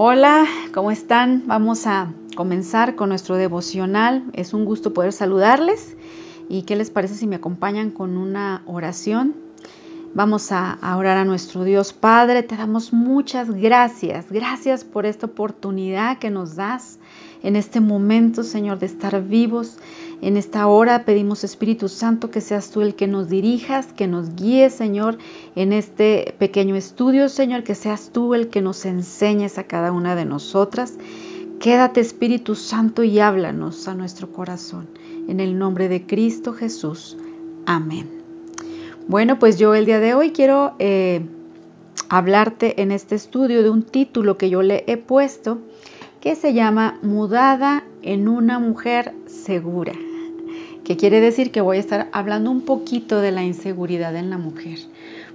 Hola, ¿cómo están? Vamos a comenzar con nuestro devocional. Es un gusto poder saludarles. ¿Y qué les parece si me acompañan con una oración? Vamos a, orar a nuestro Dios Padre. Te damos muchas gracias. Gracias por esta oportunidad que nos das en este momento, Señor, de estar vivos. En esta hora pedimos, Espíritu Santo, que seas tú el que nos dirijas, que nos guíes, Señor, en este pequeño estudio, Señor, que seas tú el que nos enseñes a cada una de nosotras. Quédate, Espíritu Santo, y háblanos a nuestro corazón. En el nombre de Cristo Jesús. Amén. Bueno, pues yo el día de hoy quiero eh, hablarte en este estudio de un título que yo le he puesto que se llama Mudada en una mujer segura, que quiere decir que voy a estar hablando un poquito de la inseguridad en la mujer.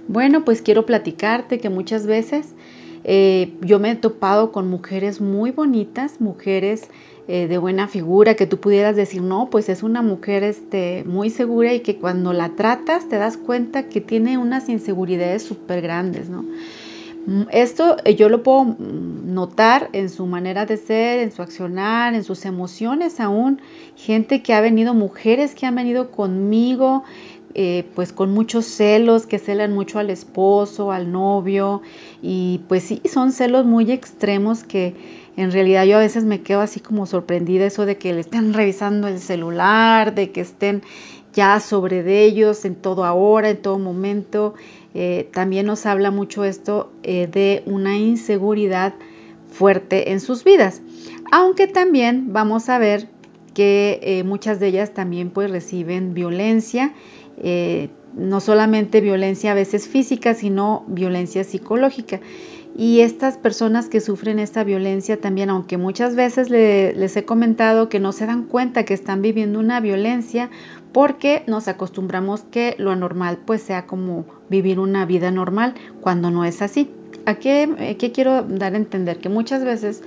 Bueno, pues quiero platicarte que muchas veces eh, yo me he topado con mujeres muy bonitas, mujeres eh, de buena figura, que tú pudieras decir, no, pues es una mujer este, muy segura y que cuando la tratas te das cuenta que tiene unas inseguridades súper grandes, ¿no? Mm, esto eh, yo lo puedo mm, notar en su manera de ser, en su accionar, en sus emociones aún. Gente que ha venido, mujeres que han venido conmigo, eh, pues con muchos celos, que celan mucho al esposo, al novio. Y pues sí, son celos muy extremos que en realidad yo a veces me quedo así como sorprendida eso de que le estén revisando el celular, de que estén ya sobre de ellos en todo ahora, en todo momento. Eh, también nos habla mucho esto eh, de una inseguridad fuerte en sus vidas. Aunque también vamos a ver que muchas de ellas también pues reciben violencia, no solamente violencia a veces física, sino violencia psicológica. Y estas personas que sufren esta violencia también, aunque muchas veces les he comentado que no se dan cuenta que están viviendo una violencia porque nos acostumbramos que lo anormal pues sea como vivir una vida normal cuando no es así. ¿A qué, eh, quiero dar a entender? Que muchas veces,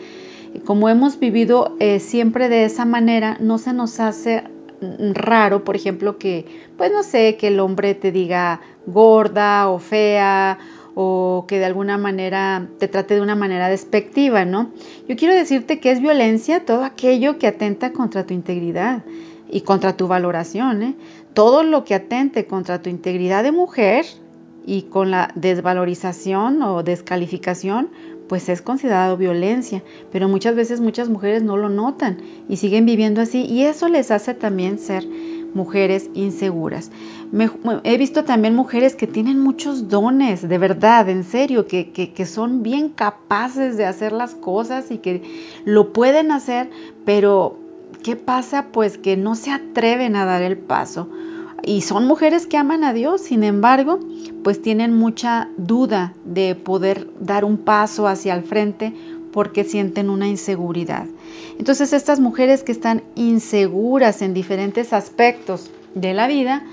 como hemos vivido eh, siempre de esa manera, no se nos hace raro, por ejemplo, que, pues no sé, que el hombre te diga gorda o fea o que de alguna manera te trate de una manera despectiva, ¿no? Yo quiero decirte que es violencia todo aquello que atenta contra tu integridad y contra tu valoración, ¿eh? Todo lo que atente contra tu integridad de mujer y con la desvalorización o descalificación, pues es considerado violencia, pero muchas veces muchas mujeres no lo notan y siguen viviendo así y eso les hace también ser mujeres inseguras. he visto también mujeres que tienen muchos dones, de verdad, en serio, que, que, son bien capaces de hacer las cosas y que lo pueden hacer, pero ¿qué pasa? Pues que no se atreven a dar el paso. Y son mujeres que aman a Dios, sin embargo, pues tienen mucha duda de poder dar un paso hacia el frente porque sienten una inseguridad. Entonces estas mujeres que están inseguras en diferentes aspectos de la vida,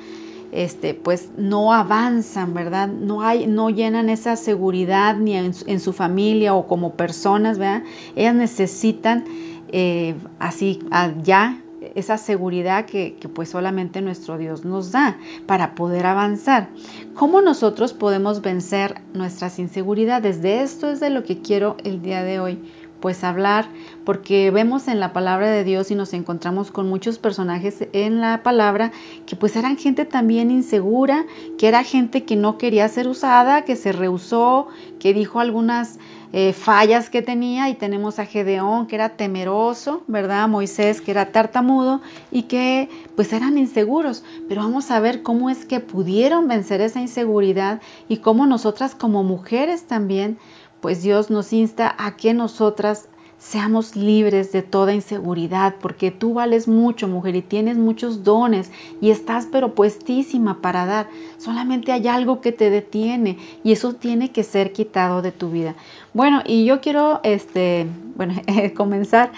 este, pues no avanzan, ¿verdad? No, hay, no llenan esa seguridad ni en, su familia o como personas, ¿verdad? Ellas necesitan eh, así ya esa seguridad que, que, pues solamente nuestro Dios nos da para poder avanzar. ¿Cómo nosotros podemos vencer nuestras inseguridades? De esto es de lo que quiero el día de hoy pues hablar, porque vemos en la palabra de Dios y nos encontramos con muchos personajes en la palabra que pues eran gente también insegura, que era gente que no quería ser usada, que se rehusó, que dijo algunas eh, fallas que tenía y tenemos a Gedeón que era temeroso, ¿verdad? Moisés que era tartamudo y que pues eran inseguros. Pero vamos a ver cómo es que pudieron vencer esa inseguridad y cómo nosotras como mujeres también, pues Dios nos insta a que nosotras seamos libres de toda inseguridad, porque tú vales mucho, mujer, y tienes muchos dones y estás pero puestísima para dar. Solamente hay algo que te detiene y eso tiene que ser quitado de tu vida. Bueno, y yo quiero este, bueno, comenzar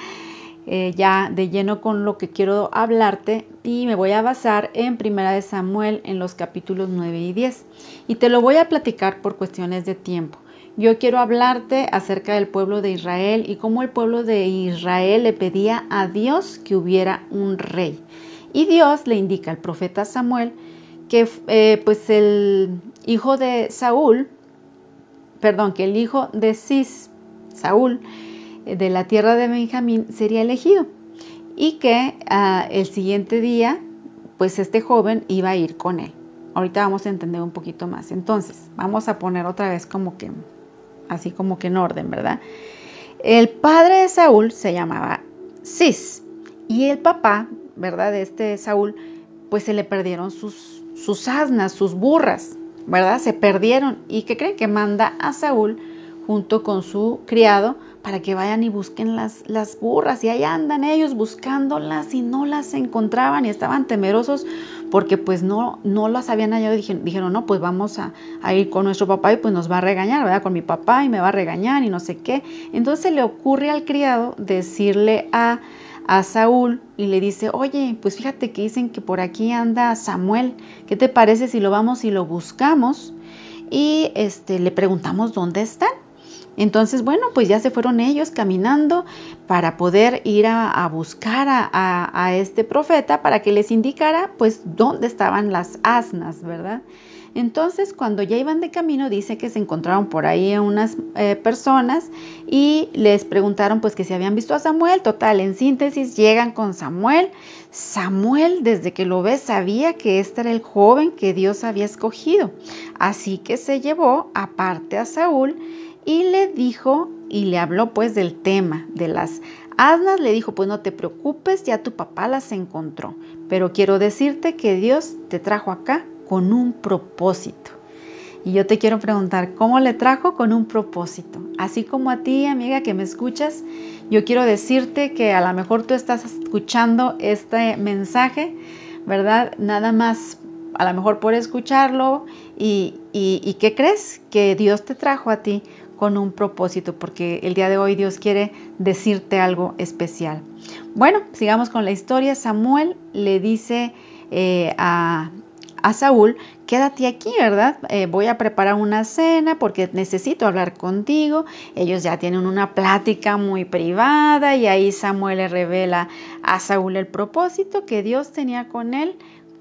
eh, ya de lleno con lo que quiero hablarte y me voy a basar en Primera de Samuel en los capítulos 9 y 10 y te lo voy a platicar por cuestiones de tiempo. Yo quiero hablarte acerca del pueblo de Israel y cómo el pueblo de Israel le pedía a Dios que hubiera un rey. Y Dios le indica al profeta Samuel que eh, pues el hijo de Saúl, perdón, que el hijo de Cis, Saúl, de la tierra de Benjamín sería elegido y que ah, el siguiente día, pues este joven iba a ir con él. Ahorita vamos a entender un poquito más. Entonces, vamos a poner otra vez como que, así como que en orden, ¿verdad? El padre de Saúl se llamaba Cis y el papá, ¿verdad? De este Saúl, pues se le perdieron sus asnas, sus burras, ¿verdad? Se perdieron. ¿Y qué creen? Que manda a Saúl junto con su criado para que vayan y busquen las, las burras. Y ahí andan ellos buscándolas y no las encontraban y estaban temerosos porque pues no, no las habían hallado. Dijeron, no, pues vamos a, a, ir con nuestro papá y pues nos va a regañar, ¿verdad? Con mi papá y me va a regañar y no sé qué. Entonces le ocurre al criado decirle a, a Saúl y le dice, oye, pues fíjate que dicen que por aquí anda Samuel, ¿qué te parece si lo vamos y lo buscamos? Y este, le preguntamos dónde están. Entonces, bueno, pues ya se fueron ellos caminando para poder ir a, buscar a, este profeta para que les indicara pues dónde estaban las asnas, ¿verdad? Entonces, cuando ya iban de camino, dice que se encontraron por ahí unas eh, personas y les preguntaron pues que si habían visto a Samuel. Total, en síntesis, llegan con Samuel. Samuel, desde que lo ve, sabía que este era el joven que Dios había escogido. Así que se llevó aparte a Saúl y le dijo y le habló pues del tema de las asnas. Le dijo, pues no te preocupes, ya tu papá las encontró. Pero quiero decirte que Dios te trajo acá con un propósito. Y yo te quiero preguntar, ¿cómo le trajo con un propósito? Así como a ti, amiga, que me escuchas, yo quiero decirte que a lo mejor tú estás escuchando este mensaje, ¿verdad? Nada más, a lo mejor por escucharlo y, y, ¿qué crees? Que Dios te trajo a ti con un propósito, porque el día de hoy Dios quiere decirte algo especial. Bueno, sigamos con la historia. Samuel le dice eh, a, a Saúl, quédate aquí, ¿verdad? Eh, voy a preparar una cena porque necesito hablar contigo. Ellos ya tienen una plática muy privada y ahí Samuel le revela a Saúl el propósito que Dios tenía con él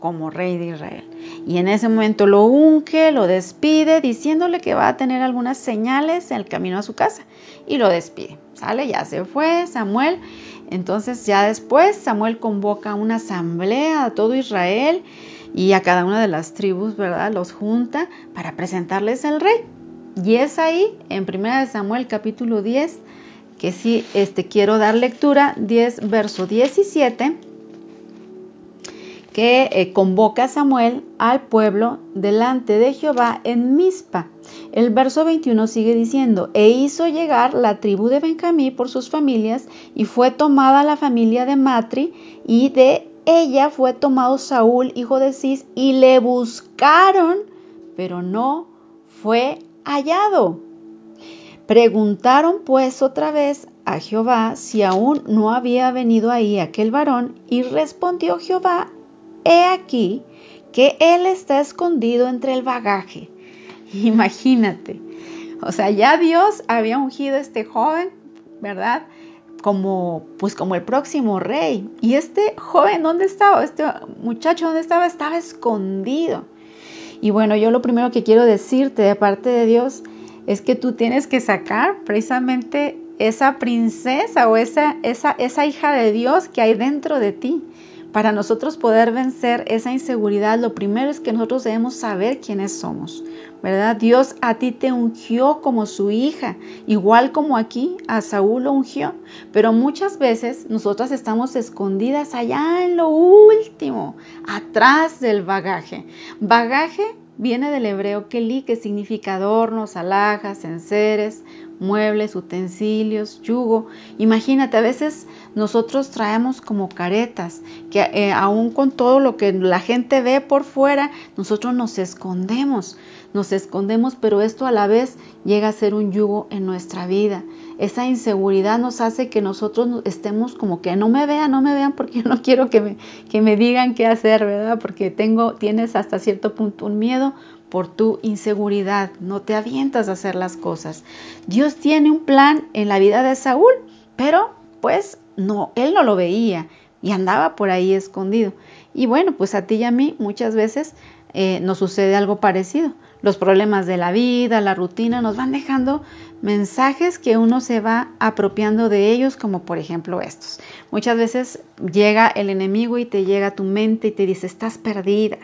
como rey de Israel. Y en ese momento lo unge, lo despide, diciéndole que va a tener algunas señales en el camino a su casa. Y lo despide. Sale, ya se fue Samuel. Entonces ya después Samuel convoca una asamblea a todo Israel y a cada una de las tribus, ¿verdad? Los junta para presentarles el rey. Y es ahí, en 1 Samuel capítulo 10, que sí este, quiero dar lectura, 10, verso 17, que eh, convoca a Samuel al pueblo delante de Jehová en Mizpa. El verso 21 sigue diciendo, e hizo llegar la tribu de Benjamín por sus familias, y fue tomada la familia de Matri y de ella fue tomado Saúl, hijo de Cis, y le buscaron, pero no fue hallado. Preguntaron pues otra vez a Jehová si aún no había venido ahí aquel varón, y respondió Jehová, he aquí que él está escondido entre el bagaje. Imagínate, o sea, ya Dios había ungido a este joven, ¿verdad? como pues como el próximo rey. Y este joven, ¿dónde estaba? Este muchacho, ¿dónde estaba? Estaba escondido. Y bueno, yo lo primero que quiero decirte de parte de Dios es que tú tienes que sacar precisamente esa princesa o esa, esa, esa hija de Dios que hay dentro de ti. Para nosotros poder vencer esa inseguridad, lo primero es que nosotros debemos saber quiénes somos, ¿verdad? Dios a ti te ungió como su hija, igual como aquí a Saúl lo ungió, pero muchas veces nosotras estamos escondidas allá en lo último, atrás del bagaje. Bagaje viene del hebreo keli, que significa adornos, alhajas, enseres, muebles, utensilios, yugo. Imagínate, a veces nosotros traemos como caretas, que eh, aún con todo lo que la gente ve por fuera, nosotros nos escondemos, nos escondemos, pero esto a la vez llega a ser un yugo en nuestra vida. Esa inseguridad nos hace que nosotros estemos como que no me vean, no me vean porque no quiero que me, que me digan qué hacer, ¿verdad? Porque tengo, tienes hasta cierto punto un miedo por tu inseguridad, no te avientas a hacer las cosas. Dios tiene un plan en la vida de Saúl, pero pues no, él no lo veía y andaba por ahí escondido. Y bueno, pues a ti y a mí muchas veces eh, nos sucede algo parecido. Los problemas de la vida, la rutina, nos van dejando mensajes que uno se va apropiando de ellos, como por ejemplo estos. Muchas veces llega el enemigo y te llega a tu mente y te dice, estás perdida,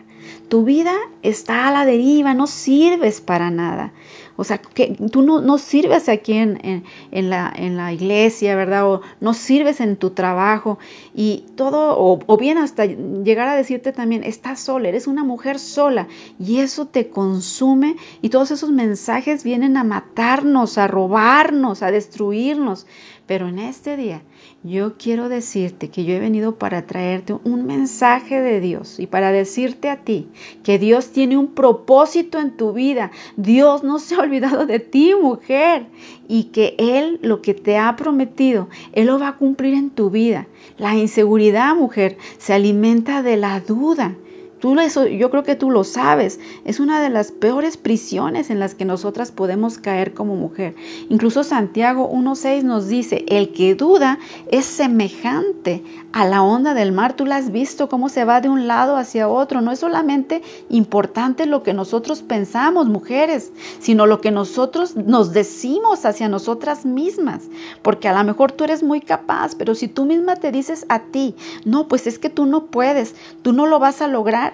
tu vida está a la deriva, no sirves para nada. O sea, que tú no, sirves aquí en, la, en, la, iglesia, ¿verdad? O no sirves en tu trabajo y todo, o, bien hasta llegar a decirte también, estás sola, eres una mujer sola y eso te consume y todos esos mensajes vienen a matarnos, a robarnos, a destruirnos. Pero en este día yo quiero decirte que yo he venido para traerte un mensaje de Dios y para decirte a ti que Dios tiene un propósito en tu vida. Dios no se ha olvidado de ti, mujer, y que Él lo que te ha prometido, Él lo va a cumplir en tu vida. La inseguridad, mujer, se alimenta de la duda. Tú eso, yo creo que tú lo sabes. Es una de las peores prisiones en las que nosotras podemos caer como mujer. Incluso Santiago 1.6 nos dice, el que duda es semejante a la onda del mar. Tú la has visto cómo se va de un lado hacia otro. No es solamente importante lo que nosotros pensamos, mujeres, sino lo que nosotros nos decimos hacia nosotras mismas. Porque a lo mejor tú eres muy capaz, pero si tú misma te dices a ti, no, pues es que tú no puedes, tú no lo vas a lograr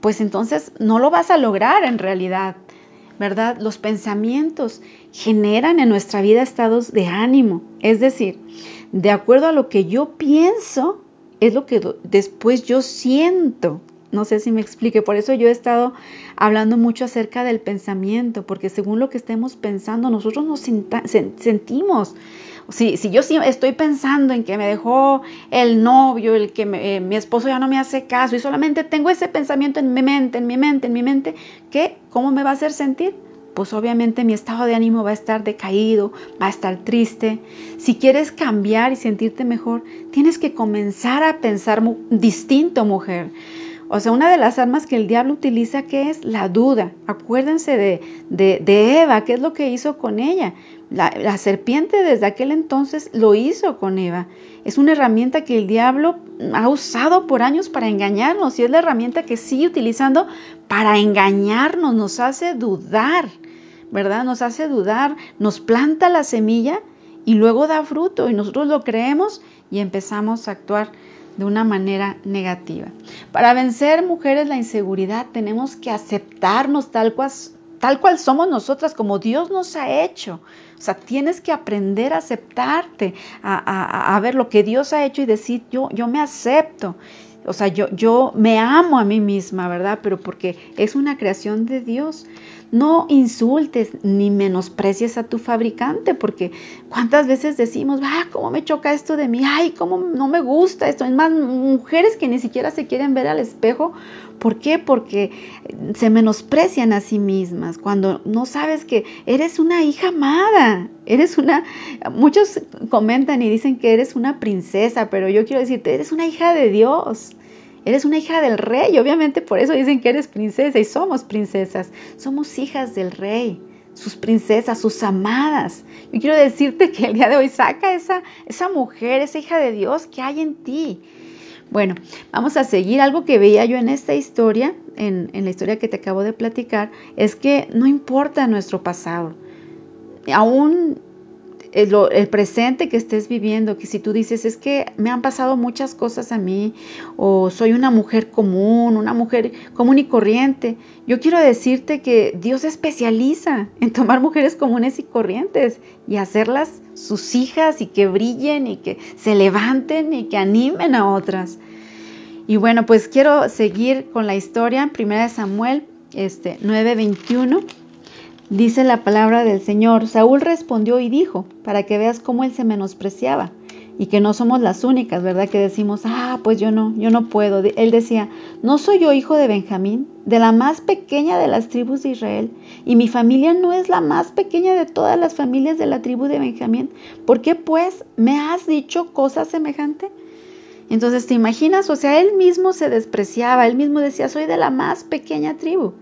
pues entonces no lo vas a lograr en realidad, ¿verdad? Los pensamientos generan en nuestra vida estados de ánimo, es decir, de acuerdo a lo que yo pienso, es lo que después yo siento. No sé si me explique, por eso yo he estado hablando mucho acerca del pensamiento, porque según lo que estemos pensando, nosotros nos sentimos si, si yo estoy pensando en que me dejó el novio, el que eh, mi esposo ya no me hace caso y solamente tengo ese pensamiento en mi mente, en mi mente, en mi mente, ¿qué? ¿Cómo me va a hacer sentir? Pues obviamente mi estado de ánimo va a estar decaído, va a estar triste. Si quieres cambiar y sentirte mejor, tienes que comenzar a pensar distinto, mujer. O sea, una de las armas que el diablo utiliza que es la duda. Acuérdense de, de, Eva, ¿qué es lo que hizo con ella? La, serpiente desde aquel entonces lo hizo con Eva. Es una herramienta que el diablo ha usado por años para engañarnos y es la herramienta que sigue utilizando para engañarnos, nos hace dudar, ¿verdad? Nos hace dudar, nos planta la semilla y luego da fruto y nosotros lo creemos y empezamos a actuar de una manera negativa. Para vencer, mujeres, la inseguridad tenemos que aceptarnos tal cual, tal cual somos nosotras, como Dios nos ha hecho. O sea, tienes que aprender a aceptarte, a, ver lo que Dios ha hecho y decir, yo, yo me acepto. O sea, yo, yo me amo a mí misma, ¿verdad? Pero porque es una creación de Dios. No insultes ni menosprecies a tu fabricante, porque cuántas veces decimos, ah, cómo me choca esto de mí, ay, cómo no me gusta esto. Es más, mujeres que ni siquiera se quieren ver al espejo. ¿Por qué? Porque se menosprecian a sí mismas cuando no sabes que eres una hija amada, eres una, muchos comentan y dicen que eres una princesa, pero yo quiero decirte, eres una hija de Dios. Eres una hija del rey, obviamente por eso dicen que eres princesa y somos princesas. Somos hijas del rey, sus princesas, sus amadas. Yo quiero decirte que el día de hoy saca esa, esa mujer, esa hija de Dios que hay en ti. Bueno, vamos a seguir. Algo que veía yo en esta historia, en, en la historia que te acabo de platicar, es que no importa nuestro pasado. Aún el, presente que estés viviendo, que si tú dices, es que me han pasado muchas cosas a mí, o soy una mujer común, una mujer común y corriente, yo quiero decirte que Dios especializa en tomar mujeres comunes y corrientes y hacerlas sus hijas y que brillen y que se levanten y que animen a otras. Y bueno, pues quiero seguir con la historia, primera de Samuel este, 9:21 Dice la palabra del Señor, Saúl respondió y dijo, para que veas cómo él se menospreciaba y que no somos las únicas, ¿verdad? Que decimos, ah, pues yo no, yo no puedo. Él decía, ¿no soy yo hijo de Benjamín, de la más pequeña de las tribus de Israel? Y mi familia no es la más pequeña de todas las familias de la tribu de Benjamín. ¿Por qué pues me has dicho cosa semejante? Entonces, ¿te imaginas? O sea, él mismo se despreciaba, él mismo decía, soy de la más pequeña tribu.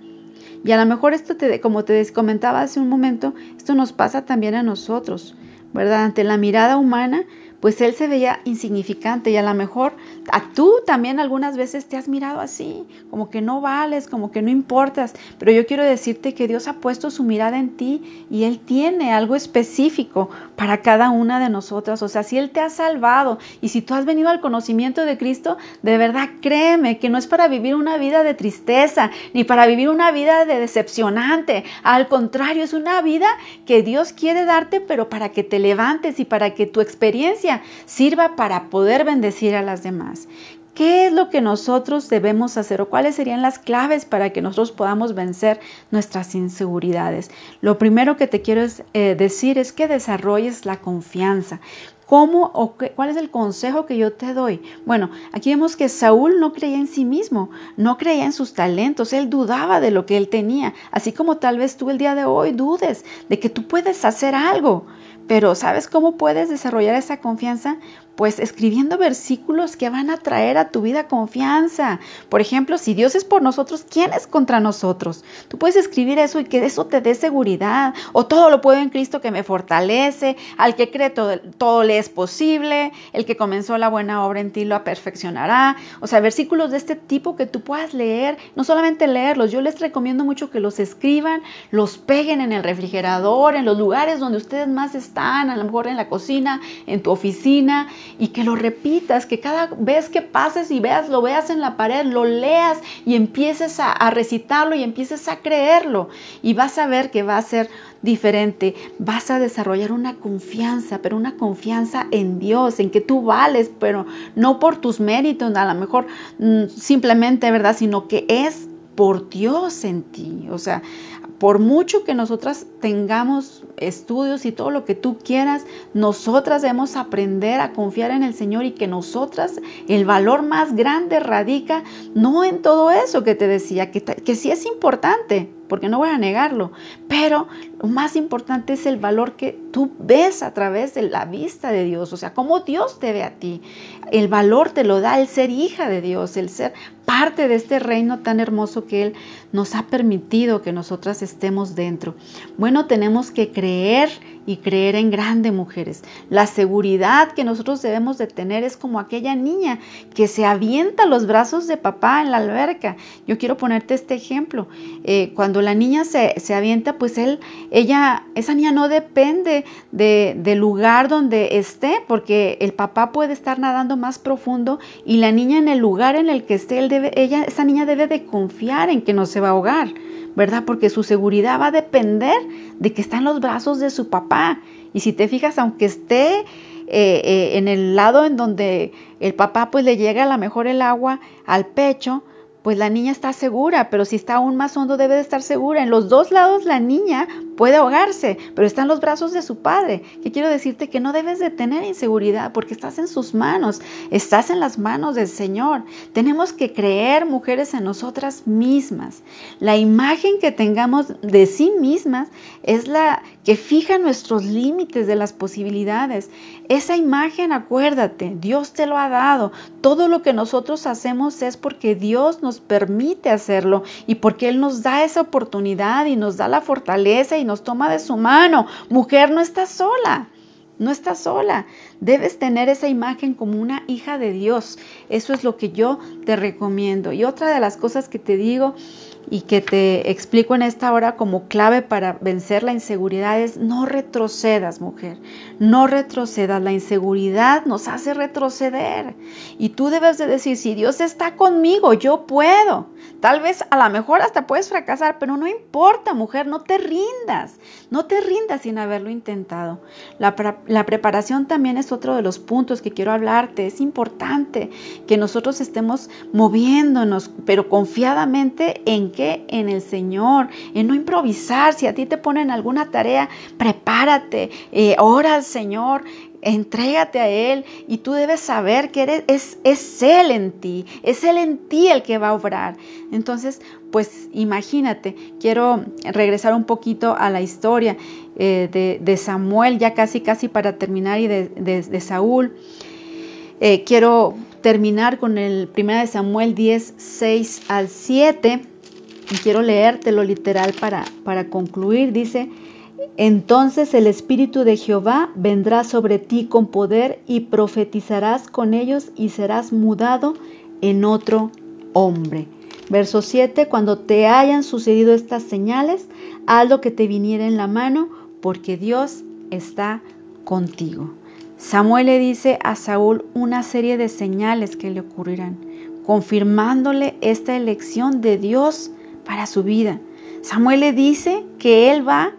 Y a lo mejor esto, te, como te comentaba hace un momento, esto nos pasa también a nosotros, ¿verdad? Ante la mirada humana, pues él se veía insignificante y a lo mejor a tú también algunas veces te has mirado así, como que no vales, como que no importas, pero yo quiero decirte que Dios ha puesto su mirada en ti y Él tiene algo específico para cada una de nosotras, o sea, si Él te ha salvado y si tú has venido al conocimiento de Cristo, de verdad créeme que no es para vivir una vida de tristeza, ni para vivir una vida de decepcionante, al contrario, es una vida que Dios quiere darte, pero para que te levantes y para que tu experiencia sirva para poder bendecir a las demás. ¿Qué es lo que nosotros debemos hacer o cuáles serían las claves para que nosotros podamos vencer nuestras inseguridades? Lo primero que te quiero eh, decir es que desarrolles la confianza. ¿Cómo o cuál es el consejo que yo te doy? Bueno, aquí vemos que Saúl no creía en sí mismo, no creía en sus talentos, él dudaba de lo que él tenía, así como tal vez tú el día de hoy dudes de que tú puedes hacer algo. Pero ¿sabes cómo puedes desarrollar esa confianza? Pues escribiendo versículos que van a traer a tu vida confianza. Por ejemplo, si Dios es por nosotros, ¿quién es contra nosotros? Tú puedes escribir eso y que eso te dé seguridad. O todo lo puedo en Cristo que me fortalece. Al que cree todo, todo le es posible. El que comenzó la buena obra en ti lo perfeccionará. O sea, versículos de este tipo que tú puedas leer. No solamente leerlos, yo les recomiendo mucho que los escriban, los peguen en el refrigerador, en los lugares donde ustedes más están, a lo mejor en la cocina, en tu oficina y que lo repitas, que cada vez que pases y veas, lo veas en la pared, lo leas y empieces a, a recitarlo y empieces a creerlo y vas a ver que va a ser diferente, vas a desarrollar una confianza, pero una confianza en Dios, en que tú vales, pero no por tus méritos, a lo mejor mm, simplemente, ¿verdad? Sino que es por Dios en ti. O sea, por mucho que nosotras tengamos estudios y todo lo que tú quieras, nosotras debemos aprender a confiar en el Señor y que nosotras el valor más grande radica no en todo eso que te decía, que, que sí es importante, porque no voy a negarlo, pero lo más importante es el valor que tú ves a través de la vista de Dios, o sea, cómo Dios te ve a ti. El valor te lo da el ser hija de Dios, el ser parte de este reino tan hermoso que Él nos ha permitido que nosotras estemos dentro. Bueno, tenemos que creer y creer en grande, mujeres. La seguridad que nosotros debemos de tener es como aquella niña que se avienta los brazos de papá en la alberca. Yo quiero ponerte este ejemplo. Eh, cuando la niña se, avienta, pues él, ella, esa niña no depende del lugar donde esté, porque el papá puede estar nadando más profundo y la niña en el lugar en el que esté, él debe, ella, esa niña debe de confiar en que no se va a ahogar. ¿verdad? Porque su seguridad va a depender de que está en los brazos de su papá. Y si te fijas, aunque esté eh, eh, en el lado en donde el papá pues le llega a lo mejor el agua al pecho, pues la niña está segura, pero si está aún más hondo debe de estar segura. En los dos lados la niña puede ahogarse, pero está en los brazos de su padre. Que quiero decirte que no debes de tener inseguridad porque estás en sus manos, estás en las manos del Señor. Tenemos que creer, mujeres, en nosotras mismas. La imagen que tengamos de sí mismas es la que fija nuestros límites de las posibilidades. Esa imagen, acuérdate, Dios te lo ha dado. Todo lo que nosotros hacemos es porque Dios nos permite hacerlo y porque Él nos da esa oportunidad y nos da la fortaleza y nos toma de su mano. Mujer, no estás sola. No estás sola. Debes tener esa imagen como una hija de Dios. Eso es lo que yo te recomiendo. Y otra de las cosas que te digo y que te explico en esta hora como clave para vencer la inseguridad es no retrocedas, mujer. No retrocedas. La inseguridad nos hace retroceder. Y tú debes de decir, si Dios está conmigo, yo puedo. Tal vez a lo mejor hasta puedes fracasar, pero no importa, mujer, no te rindas. No te rindas sin haberlo intentado. La, la preparación también es otro de los puntos que quiero hablarte. Es importante que nosotros estemos moviéndonos, pero confiadamente en que en el Señor, en no improvisar. Si a ti te ponen alguna tarea, prepárate, eh, ora al Señor, entrégate a Él y tú debes saber que es, Él en ti, es Él en ti el que va a obrar. Entonces, pues imagínate, quiero regresar un poquito a la historia eh, de, Samuel, ya casi, casi para terminar, y de, Saúl. Eh, quiero terminar con el 1 de Samuel 10, 6 al 7. y quiero leértelo literal para, para concluir. Dice, entonces el Espíritu de Jehová vendrá sobre ti con poder y profetizarás con ellos y serás mudado en otro hombre. Verso 7, cuando te hayan sucedido estas señales, haz lo que te viniera en la mano, porque Dios está contigo. Samuel le dice a Saúl una serie de señales que le ocurrirán, confirmándole esta elección de Dios para su vida. Samuel le dice que él va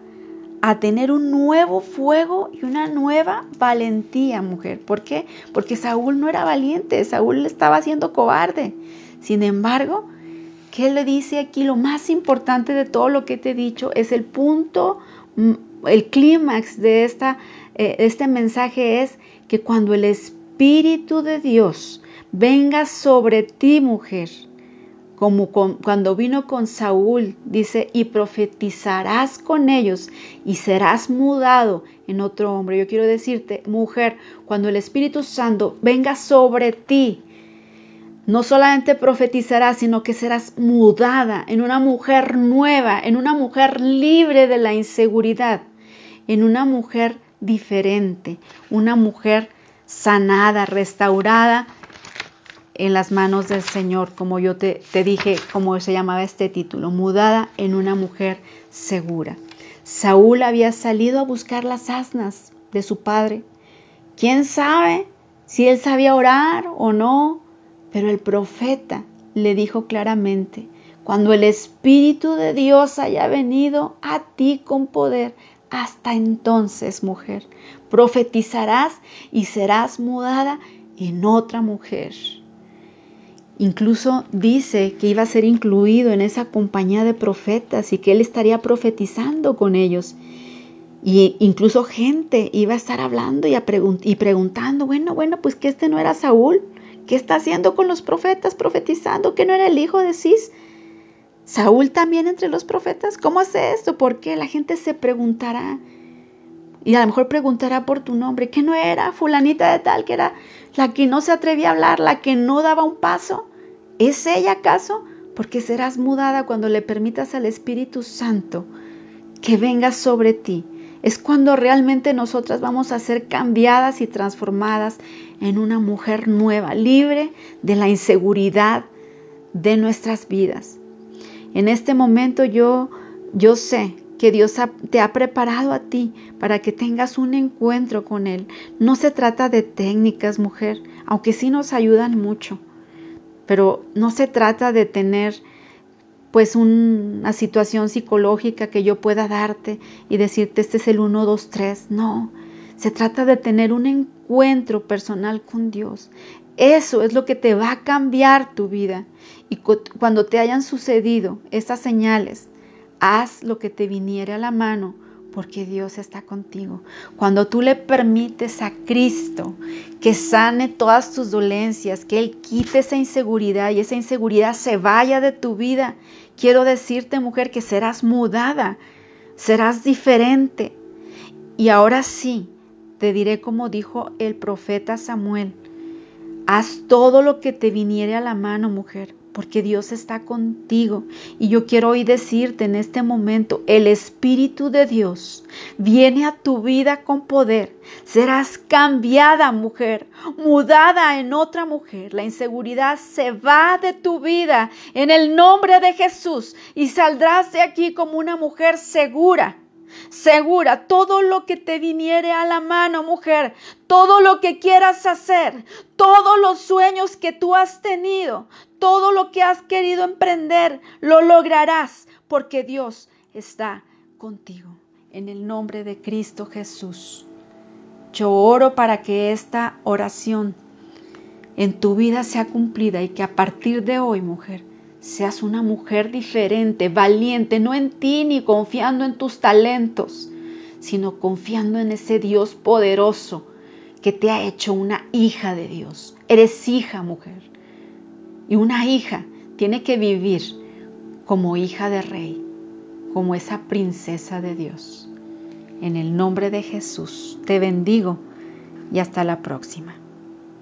a tener un nuevo fuego y una nueva valentía, mujer. ¿Por qué? Porque Saúl no era valiente, Saúl estaba siendo cobarde. Sin embargo, ¿qué le dice aquí? Lo más importante de todo lo que te he dicho es el punto, mm, el clímax de esta, eh, este mensaje es que cuando el Espíritu de Dios venga sobre ti, mujer, como cuando vino con Saúl, dice, y profetizarás con ellos y serás mudado en otro hombre. Yo quiero decirte, mujer, cuando el Espíritu Santo venga sobre ti, no solamente profetizarás, sino que serás mudada en una mujer nueva, en una mujer libre de la inseguridad, en una mujer diferente, una mujer sanada, restaurada en las manos del Señor, como yo te, dije, como se llamaba este título, mudada en una mujer segura. Saúl había salido a buscar las asnas de su padre. ¿Quién sabe si él sabía orar o no? Pero el profeta le dijo claramente, cuando el Espíritu de Dios haya venido a ti con poder, hasta entonces, mujer, profetizarás y serás mudada en otra mujer. Incluso dice que iba a ser incluido en esa compañía de profetas y que él estaría profetizando con ellos. Y incluso gente iba a estar hablando y, y preguntando, bueno, bueno, pues que este no era Saúl, ¿qué está haciendo con los profetas profetizando? ¿Que no era el hijo de Cis? Saúl también entre los profetas, ¿cómo hace esto? ¿Por qué? La gente se preguntará. Y a lo mejor preguntará por tu nombre, que no era fulanita de tal, que era la que no se atrevía a hablar, la que no daba un paso. ¿Es ella acaso? Porque serás mudada cuando le permitas al Espíritu Santo que venga sobre ti. Es cuando realmente nosotras vamos a ser cambiadas y transformadas en una mujer nueva, libre de la inseguridad de nuestras vidas. En este momento yo yo sé que Dios te ha preparado a ti para que tengas un encuentro con Él. No se trata de técnicas, mujer, aunque sí nos ayudan mucho pero no se trata de tener pues una situación psicológica que yo pueda darte y decirte este es el 1, 2, 3. No, se trata de tener un encuentro personal con Dios. Eso es lo que te va a cambiar tu vida. Y cuando te hayan sucedido estas señales, haz lo que te viniere a la mano porque Dios está contigo. Cuando tú le permites a Cristo que sane todas tus dolencias, que Él quite esa inseguridad y esa inseguridad se vaya de tu vida, quiero decirte, mujer, que serás mudada, serás diferente. Y ahora sí, te diré como dijo el profeta Samuel, haz todo lo que te viniere a la mano, mujer, porque Dios está contigo. Y yo quiero hoy decirte en este momento, el Espíritu de Dios viene a tu vida con poder. Serás cambiada, mujer, mudada en otra mujer. La inseguridad se va de tu vida en el nombre de Jesús y saldrás de aquí como una mujer segura segura, todo lo que te viniere a la mano, mujer, todo lo que quieras hacer, todos los sueños que tú has tenido, todo lo que has querido emprender, lo lograrás porque Dios está contigo. En el nombre de Cristo Jesús. Yo oro para que esta oración en tu vida sea cumplida y que a partir de hoy, mujer, seas una mujer diferente, valiente, no en ti ni confiando en tus talentos, sino confiando en ese Dios poderoso que te ha hecho una hija de Dios. Eres hija, mujer. Y una hija tiene que vivir como hija de rey, como esa princesa de Dios. En el nombre de Jesús te bendigo y hasta la próxima.